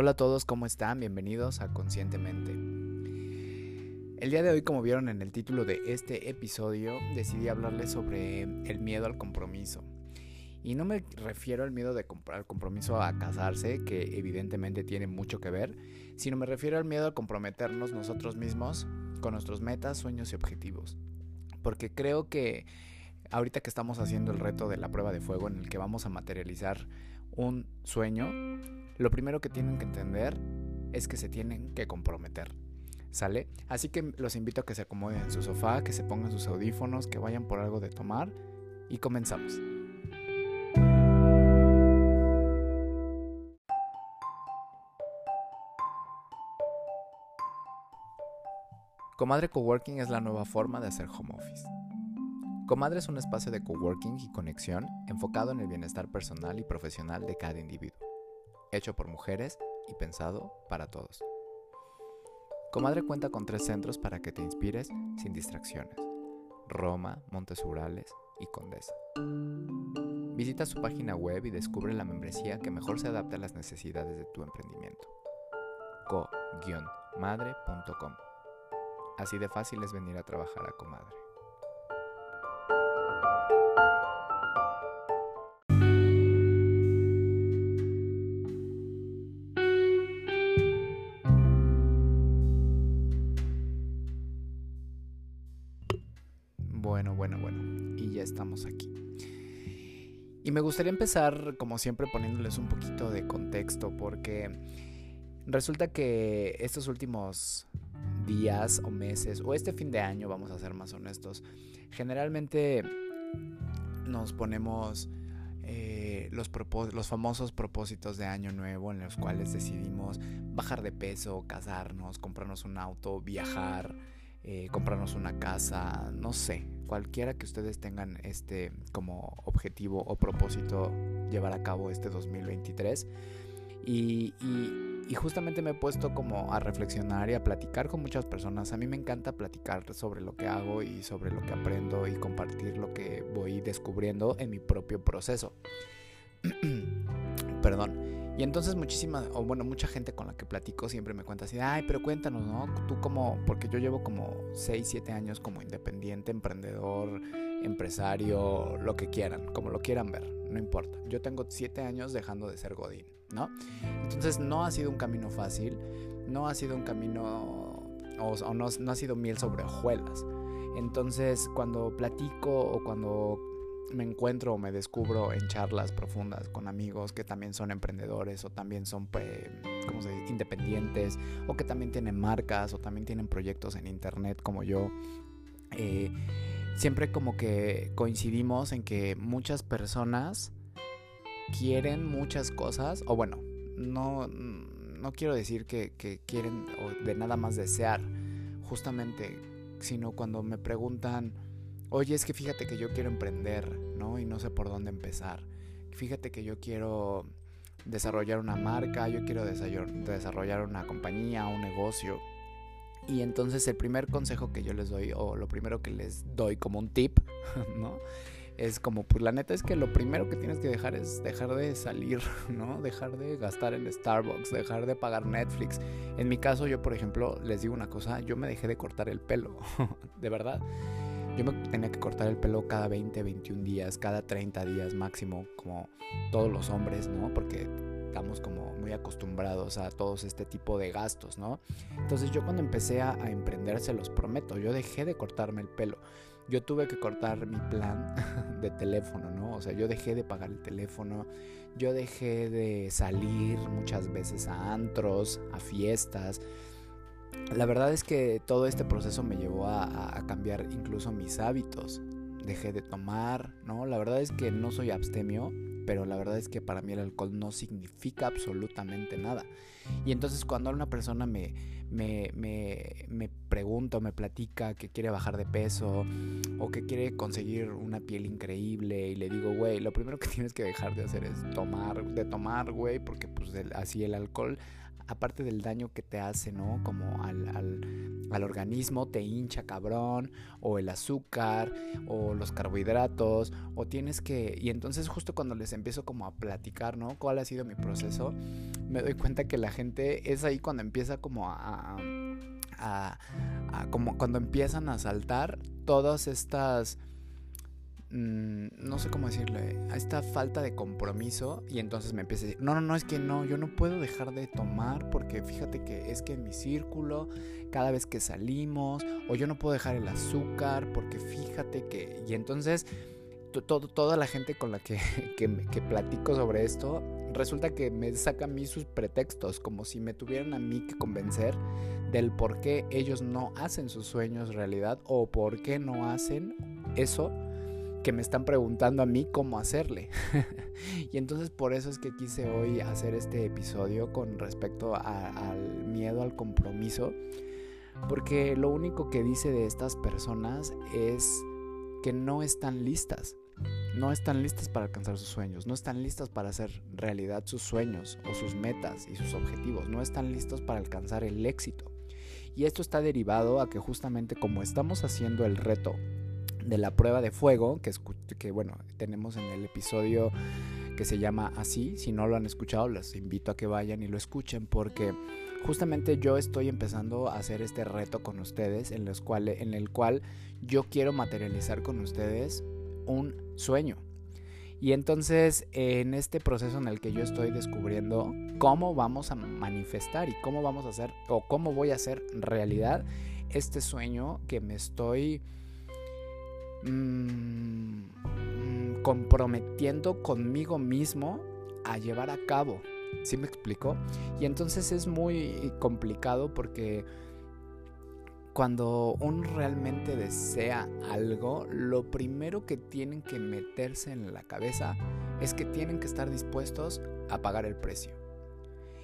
Hola a todos, ¿cómo están? Bienvenidos a Conscientemente. El día de hoy, como vieron en el título de este episodio, decidí hablarles sobre el miedo al compromiso. Y no me refiero al miedo al compromiso a casarse, que evidentemente tiene mucho que ver, sino me refiero al miedo a comprometernos nosotros mismos con nuestros metas, sueños y objetivos. Porque creo que ahorita que estamos haciendo el reto de la prueba de fuego en el que vamos a materializar un sueño, lo primero que tienen que entender es que se tienen que comprometer. ¿Sale? Así que los invito a que se acomoden en su sofá, que se pongan sus audífonos, que vayan por algo de tomar y comenzamos. Comadre Coworking es la nueva forma de hacer home office. Comadre es un espacio de coworking y conexión enfocado en el bienestar personal y profesional de cada individuo hecho por mujeres y pensado para todos. Comadre cuenta con tres centros para que te inspires sin distracciones. Roma, Montes Urales y Condesa. Visita su página web y descubre la membresía que mejor se adapta a las necesidades de tu emprendimiento. co-madre.com Así de fácil es venir a trabajar a Comadre. Bueno, bueno, bueno. Y ya estamos aquí. Y me gustaría empezar, como siempre, poniéndoles un poquito de contexto, porque resulta que estos últimos días o meses, o este fin de año, vamos a ser más honestos, generalmente nos ponemos eh, los, famosos propósitos de año nuevo en los cuales decidimos bajar de peso, casarnos, comprarnos un auto, viajar eh, comprarnos una casa, no sé, cualquiera que ustedes tengan este como objetivo o propósito llevar a cabo este 2023. Y, justamente me he puesto como a reflexionar y a platicar con muchas personas. A mí me encanta platicar sobre lo que hago y sobre lo que aprendo y compartir lo que voy descubriendo en mi propio proceso. Perdón. Y entonces muchísima, o bueno, mucha gente con la que platico siempre me cuenta así, ay, pero cuéntanos, ¿no? Tú como, porque yo llevo como 6, 7 años como independiente, emprendedor, empresario, lo que quieran, como lo quieran ver, no importa. Yo tengo 7 años dejando de ser Godín, ¿no? Entonces no ha sido un camino fácil, no ha sido un camino, o, no, no ha sido miel sobre hojuelas. Entonces cuando platico o cuando me encuentro o me descubro en charlas profundas con amigos que también son emprendedores o también son pues, independientes o que también tienen marcas o también tienen proyectos en internet como yo. Eh, siempre como que coincidimos en que muchas personas quieren muchas cosas o bueno, no, no quiero decir que quieren o de nada más desear justamente, sino cuando me preguntan oye, es que fíjate que yo quiero emprender, ¿no? Y no sé por dónde empezar. Fíjate que yo quiero desarrollar una marca, yo quiero desarrollar una compañía, un negocio. Y entonces el primer consejo que yo les doy, o lo primero que les doy como un tip, ¿no? Es como, pues la neta es que lo primero que tienes que dejar es dejar de salir, ¿no? Dejar de gastar en Starbucks, dejar de pagar Netflix. En mi caso, yo, por ejemplo, les digo una cosa, yo me dejé de cortar el pelo, de verdad. Yo me tenía que cortar el pelo cada 20, 21 días, cada 30 días máximo, como todos los hombres, ¿no? Porque estamos como muy acostumbrados a todos este tipo de gastos, ¿no? Entonces yo cuando empecé a, emprender, se los prometo, yo dejé de cortarme el pelo. Yo tuve que cortar mi plan de teléfono, ¿no? O sea, yo dejé de pagar el teléfono, yo dejé de salir muchas veces a antros, a fiestas la verdad es que todo este proceso me llevó a, cambiar incluso mis hábitos. Dejé de tomar, ¿no? La verdad es que no soy abstemio, pero la verdad es que para mí el alcohol no significa absolutamente nada. Y entonces cuando una persona me, me, me, me pregunta o me platica que quiere bajar de peso o que quiere conseguir una piel increíble y le digo, güey, lo primero que tienes que dejar de hacer es tomar, de tomar, güey, porque pues así el alcohol aparte del daño que te hace, ¿no? Como al, al, organismo, te hincha cabrón, o el azúcar, o los carbohidratos, o tienes que... Y entonces justo cuando les empiezo como a platicar, ¿no? ¿Cuál ha sido mi proceso? Me doy cuenta que la gente es ahí cuando empieza como a, a, a como cuando empiezan a saltar todas estas Mm, no sé cómo decirle, a esta falta de compromiso y entonces me empieza a decir, no, no, no, es que no, yo no puedo dejar de tomar porque fíjate que es que en mi círculo, cada vez que salimos, o yo no puedo dejar el azúcar porque fíjate que, y entonces todo, toda la gente con la que, que, que platico sobre esto, resulta que me saca a mí sus pretextos, como si me tuvieran a mí que convencer del por qué ellos no hacen sus sueños realidad o por qué no hacen eso que me están preguntando a mí cómo hacerle. y entonces por eso es que quise hoy hacer este episodio con respecto al miedo al compromiso. Porque lo único que dice de estas personas es que no están listas. No están listas para alcanzar sus sueños, no están listas para hacer realidad sus sueños o sus metas y sus objetivos, no están listos para alcanzar el éxito. Y esto está derivado a que justamente como estamos haciendo el reto de la prueba de fuego, que, que bueno, tenemos en el episodio que se llama así. Si no lo han escuchado, les invito a que vayan y lo escuchen porque justamente yo estoy empezando a hacer este reto con ustedes en, los cuales, en el cual yo quiero materializar con ustedes un sueño. Y entonces en este proceso en el que yo estoy descubriendo cómo vamos a manifestar y cómo vamos a hacer o cómo voy a hacer realidad este sueño que me estoy Mm, mm, comprometiendo conmigo mismo a llevar a cabo. ¿Sí me explico? Y entonces es muy complicado porque cuando uno realmente desea algo, lo primero que tienen que meterse en la cabeza es que tienen que estar dispuestos a pagar el precio.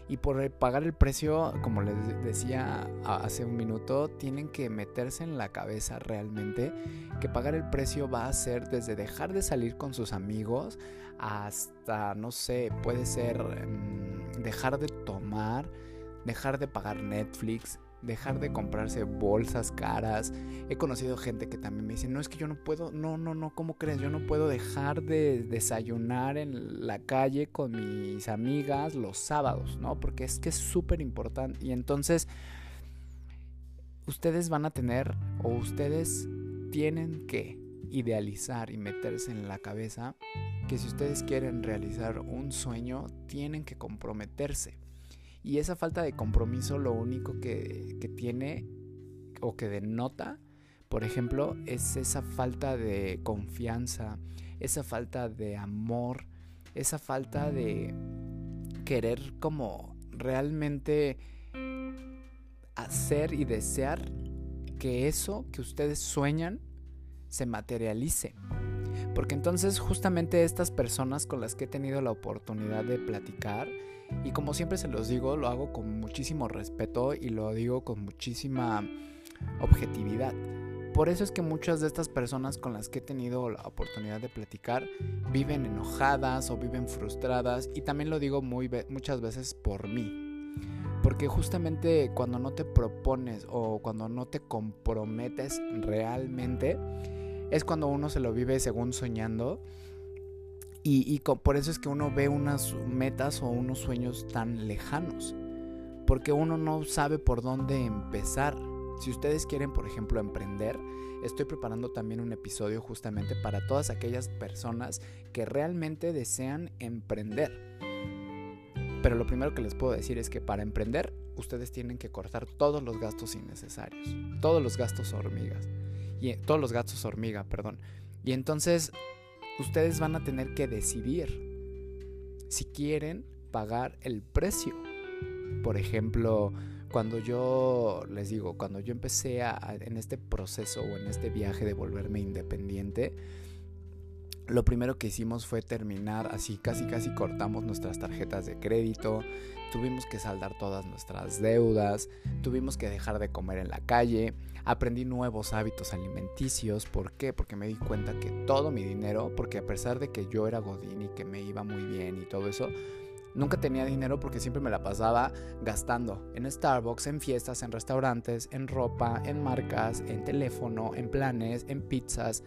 Y por pagar el precio, como les decía hace un minuto, tienen que meterse en la cabeza realmente que pagar el precio va a ser desde dejar de salir con sus amigos hasta, no sé, puede ser mm, dejar de tomar, dejar de pagar Netflix, dejar de comprarse bolsas caras. He conocido gente que también me dice, no es que yo no puedo, no, no, no, ¿cómo crees? Yo no puedo dejar de desayunar en la calle con mis amigas los sábados, ¿no? Porque es que es súper importante. Y entonces, ustedes van a tener, o ustedes tienen que idealizar y meterse en la cabeza que si ustedes quieren realizar un sueño, tienen que comprometerse. Y esa falta de compromiso lo único que, tiene o que denota, por ejemplo, es esa falta de confianza, esa falta de amor, esa falta de querer como realmente hacer y desear que eso que ustedes sueñan se materialice. Porque entonces justamente estas personas con las que he tenido la oportunidad de platicar, y como siempre se los digo, lo hago con muchísimo respeto y lo digo con muchísima objetividad. Por eso es que muchas de estas personas con las que he tenido la oportunidad de platicar viven enojadas o viven frustradas y también lo digo muy muchas veces por mí. Porque justamente cuando no te propones o cuando no te comprometes realmente es cuando uno se lo vive según soñando y, por eso es que uno ve unas metas o unos sueños tan lejanos. Porque uno no sabe por dónde empezar. Si ustedes quieren, por ejemplo, emprender, estoy preparando también un episodio justamente para todas aquellas personas que realmente desean emprender. Pero lo primero que les puedo decir es que para emprender, ustedes tienen que cortar todos los gastos innecesarios. Todos los gastos hormigas. Y, todos los gastos hormiga, perdón. Y entonces ustedes van a tener que decidir si quieren pagar el precio. Por ejemplo, cuando yo les digo, cuando yo empecé a, en este proceso o en este viaje de volverme independiente, lo primero que hicimos fue terminar así, casi casi cortamos nuestras tarjetas de crédito, tuvimos que saldar todas nuestras deudas, tuvimos que dejar de comer en la calle, aprendí nuevos hábitos alimenticios, ¿por qué? Porque me di cuenta que todo mi dinero, porque a pesar de que yo era godín y que me iba muy bien y todo eso, Nunca tenía dinero porque siempre me la pasaba gastando en Starbucks, en fiestas, en restaurantes, en ropa, en marcas, en teléfono, en planes, en pizzas,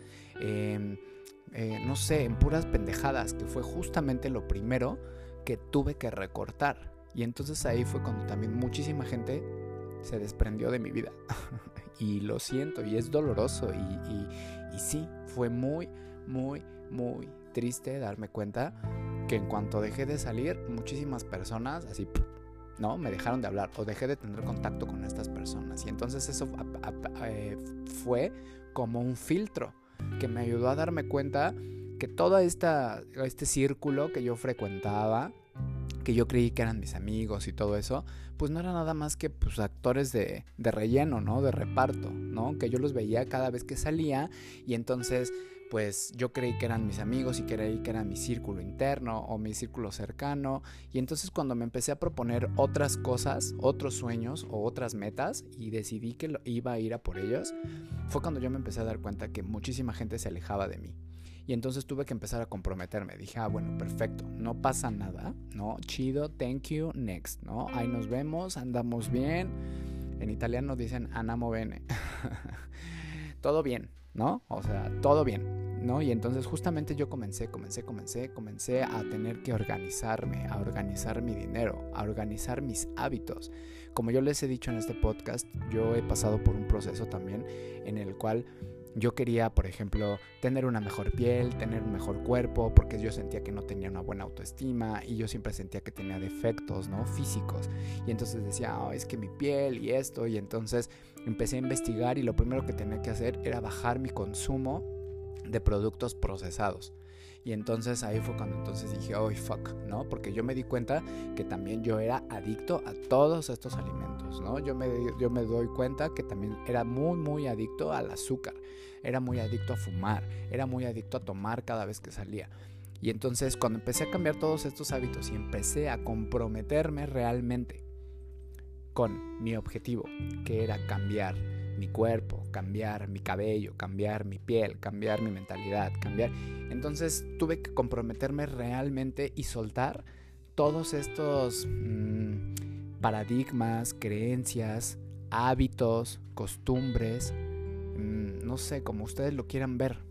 eh, no sé, en puras pendejadas, que fue justamente lo primero que tuve que recortar. Y entonces ahí fue cuando también muchísima gente se desprendió de mi vida. y lo siento, y es doloroso. Y, y, sí, fue muy, muy, muy triste darme cuenta que en cuanto dejé de salir, muchísimas personas así, ¿no? Me dejaron de hablar o dejé de tener contacto con estas personas. Y entonces eso eh, fue como un filtro que me ayudó a darme cuenta que todo esta, este círculo que yo frecuentaba, que yo creí que eran mis amigos y todo eso, pues no era nada más que pues, actores de, de relleno, ¿no? De reparto, ¿no? Que yo los veía cada vez que salía y entonces pues yo creí que eran mis amigos y creí que era mi círculo interno o mi círculo cercano. Y entonces cuando me empecé a proponer otras cosas, otros sueños o otras metas y decidí que iba a ir a por ellos, fue cuando yo me empecé a dar cuenta que muchísima gente se alejaba de mí. Y entonces tuve que empezar a comprometerme. Dije, ah, bueno, perfecto, no pasa nada, ¿no? Chido, thank you, next, ¿no? Ahí nos vemos, andamos bien. En italiano dicen anamo bene. Todo bien, ¿no? O sea, todo bien, ¿no? Y entonces justamente yo comencé, comencé, comencé, comencé a tener que organizarme, a organizar mi dinero, a organizar mis hábitos. Como yo les he dicho en este podcast, yo he pasado por un proceso también en el cual yo quería, por ejemplo, tener una mejor piel, tener un mejor cuerpo, porque yo sentía que no tenía una buena autoestima y yo siempre sentía que tenía defectos, ¿no? Físicos. Y entonces decía, es que mi piel y esto. Y entonces empecé a investigar y lo primero que tenía que hacer era bajar mi consumo de productos procesados. Y entonces ahí fue cuando entonces dije, oh, fuck, ¿no? Porque yo me di cuenta que también yo era adicto a todos estos alimentos, ¿no? Yo me, yo me doy cuenta que también era muy, muy adicto al azúcar, era muy adicto a fumar, era muy adicto a tomar cada vez que salía. Y entonces cuando empecé a cambiar todos estos hábitos y empecé a comprometerme realmente con mi objetivo, que era cambiar mi cuerpo, cambiar mi cabello, cambiar mi piel, cambiar mi mentalidad, cambiar. Entonces tuve que comprometerme realmente y soltar todos estos mm, paradigmas, creencias, hábitos, costumbres, mm, no sé, como ustedes lo quieran ver.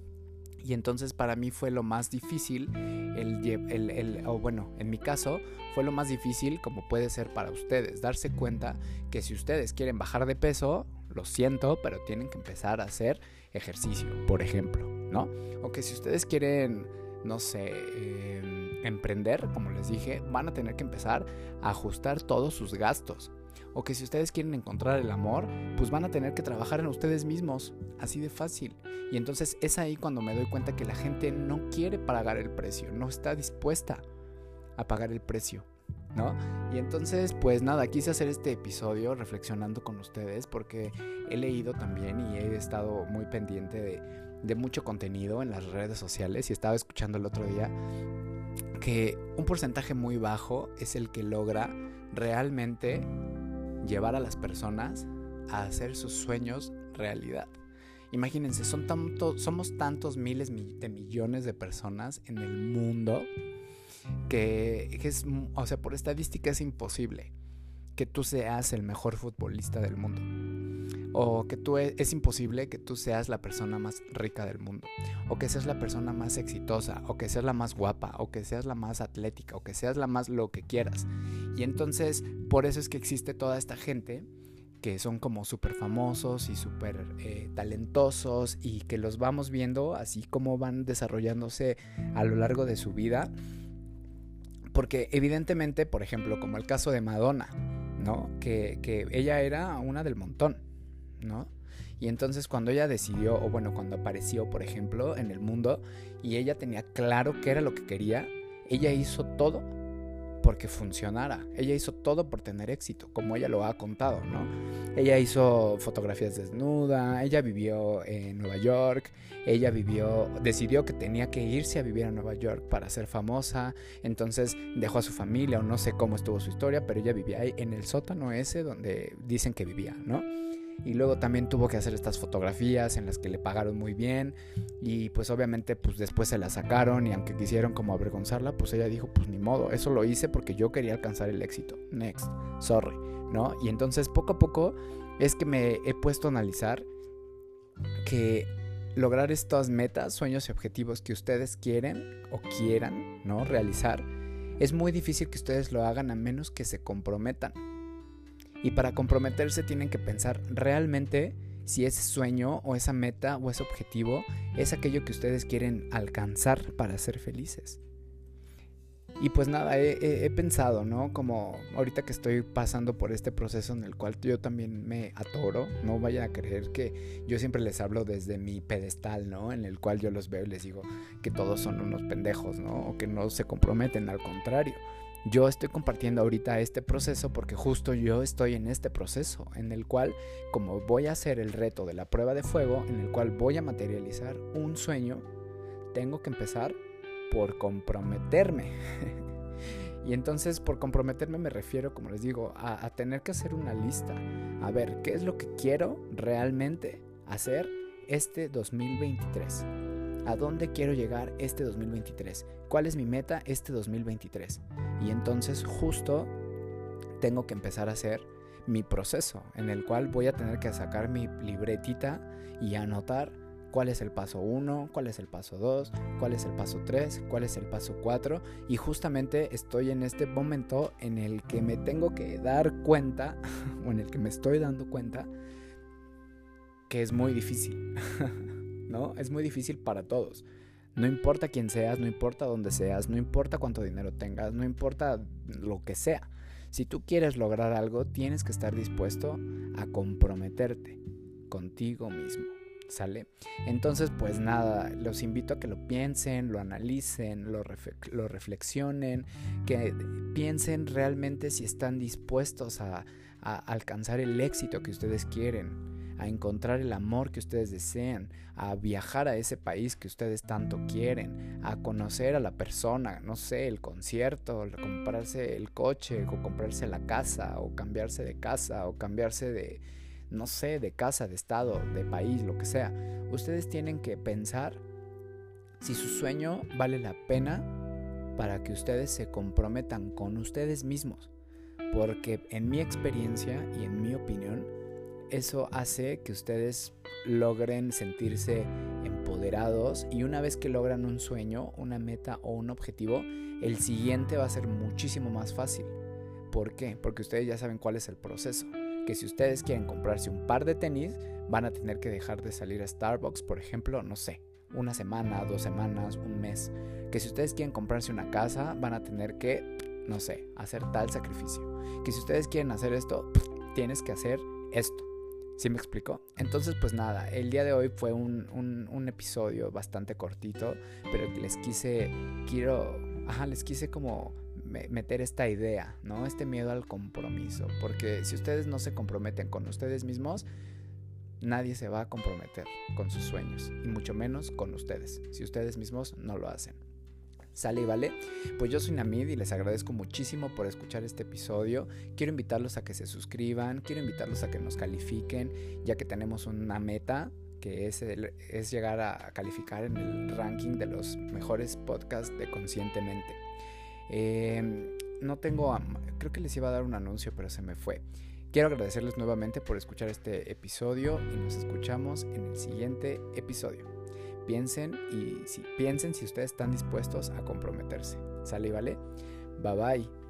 Y entonces para mí fue lo más difícil, el, el, o bueno, en mi caso fue lo más difícil como puede ser para ustedes, darse cuenta que si ustedes quieren bajar de peso, lo siento, pero tienen que empezar a hacer ejercicio, por ejemplo, ¿no? O que si ustedes quieren, no sé, em, emprender, como les dije, van a tener que empezar a ajustar todos sus gastos. O que si ustedes quieren encontrar el amor, pues van a tener que trabajar en ustedes mismos, así de fácil. Y entonces es ahí cuando me doy cuenta que la gente no quiere pagar el precio, no está dispuesta a pagar el precio. ¿no? Y entonces, pues nada, quise hacer este episodio reflexionando con ustedes porque he leído también y he estado muy pendiente de, de mucho contenido en las redes sociales y estaba escuchando el otro día que un porcentaje muy bajo es el que logra realmente llevar a las personas a hacer sus sueños realidad. Imagínense, son tanto, somos tantos miles de millones de personas en el mundo que, es, o sea, por estadística es imposible que tú seas el mejor futbolista del mundo. O que tú e, es, imposible que tú seas la persona más rica del mundo. O que seas la persona más exitosa. O que seas la más guapa. O que seas la más atlética. O que seas la más lo que quieras. Y entonces, por eso es que existe toda esta gente que son como súper famosos y súper eh, talentosos y que los vamos viendo así como van desarrollándose a lo largo de su vida porque evidentemente, por ejemplo, como el caso de Madonna, ¿no? Que, que ella era una del montón, ¿no? Y entonces cuando ella decidió, o bueno, cuando apareció, por ejemplo, en el mundo, y ella tenía claro qué era lo que quería, ella hizo todo porque funcionara. Ella hizo todo por tener éxito, como ella lo ha contado, ¿no? Ella hizo fotografías desnuda, ella vivió en Nueva York, ella vivió, decidió que tenía que irse a vivir a Nueva York para ser famosa, entonces dejó a su familia o no sé cómo estuvo su historia, pero ella vivía ahí en el sótano ese donde dicen que vivía, ¿no? Y luego también tuvo que hacer estas fotografías en las que le pagaron muy bien y pues obviamente pues después se la sacaron y aunque quisieron como avergonzarla, pues ella dijo, pues ni modo, eso lo hice porque yo quería alcanzar el éxito. Next, sorry, ¿no? Y entonces poco a poco es que me he puesto a analizar que lograr estas metas, sueños y objetivos que ustedes quieren o quieran, ¿no? realizar, es muy difícil que ustedes lo hagan a menos que se comprometan. Y para comprometerse tienen que pensar realmente si ese sueño o esa meta o ese objetivo es aquello que ustedes quieren alcanzar para ser felices. Y pues nada, he, pensado, ¿no? Como ahorita que estoy pasando por este proceso en el cual yo también me atoro, no vayan a creer que yo siempre les hablo desde mi pedestal, ¿no? En el cual yo los veo y les digo que todos son unos pendejos, ¿no? O que no se comprometen, al contrario. Yo estoy compartiendo ahorita este proceso porque justo yo estoy en este proceso, en el cual, como voy a hacer el reto de la prueba de fuego, en el cual voy a materializar un sueño, tengo que empezar por comprometerme. y entonces por comprometerme me refiero, como les digo, a, tener que hacer una lista. A ver, ¿qué es lo que quiero realmente hacer este 2023? ¿A dónde quiero llegar este 2023? ¿Cuál es mi meta este 2023? Y entonces justo tengo que empezar a hacer mi proceso en el cual voy a tener que sacar mi libretita y anotar cuál es el paso 1, cuál es el paso 2, cuál es el paso 3, cuál es el paso 4 y justamente estoy en este momento en el que me tengo que dar cuenta o en el que me estoy dando cuenta que es muy difícil, ¿no? Es muy difícil para todos. No importa quién seas, no importa dónde seas, no importa cuánto dinero tengas, no importa lo que sea. Si tú quieres lograr algo, tienes que estar dispuesto a comprometerte contigo mismo. ¿Sale? Entonces, pues nada, los invito a que lo piensen, lo analicen, lo, reflexionen, que piensen realmente si están dispuestos a, alcanzar el éxito que ustedes quieren, a encontrar el amor que ustedes desean, a viajar a ese país que ustedes tanto quieren, a conocer a la persona, no sé, el concierto, comprarse el coche, o comprarse la casa, o cambiarse de casa, o cambiarse de no sé, de casa, de estado, de país, lo que sea. Ustedes tienen que pensar si su sueño vale la pena para que ustedes se comprometan con ustedes mismos. Porque en mi experiencia y en mi opinión, eso hace que ustedes logren sentirse empoderados y una vez que logran un sueño, una meta o un objetivo, el siguiente va a ser muchísimo más fácil. ¿Por qué? Porque ustedes ya saben cuál es el proceso que si ustedes quieren comprarse un par de tenis, van a tener que dejar de salir a Starbucks, por ejemplo, no sé, una semana, dos semanas, un mes. Que si ustedes quieren comprarse una casa, van a tener que, no sé, hacer tal sacrificio. Que si ustedes quieren hacer esto, tienes que hacer esto. ¿Sí me explico? Entonces, pues nada, el día de hoy fue un, un episodio bastante cortito, pero les quise, quiero, ajá, les quise como meter esta idea, ¿no? Este miedo al compromiso. Porque si ustedes no se comprometen con ustedes mismos, nadie se va a comprometer con sus sueños. Y mucho menos con ustedes, si ustedes mismos no lo hacen. ¿Sale y vale? Pues yo soy Namid y les agradezco muchísimo por escuchar este episodio. Quiero invitarlos a que se suscriban, quiero invitarlos a que nos califiquen, ya que tenemos una meta que es, es llegar a calificar en el ranking de los mejores podcasts de Conscientemente. Em, no tengo, creo que les iba a dar un anuncio, pero se me fue. Quiero agradecerles nuevamente por escuchar este episodio y nos escuchamos en el siguiente episodio. Piensen y si piensen si ustedes están dispuestos a comprometerse. ¿Sale y vale? Bye bye.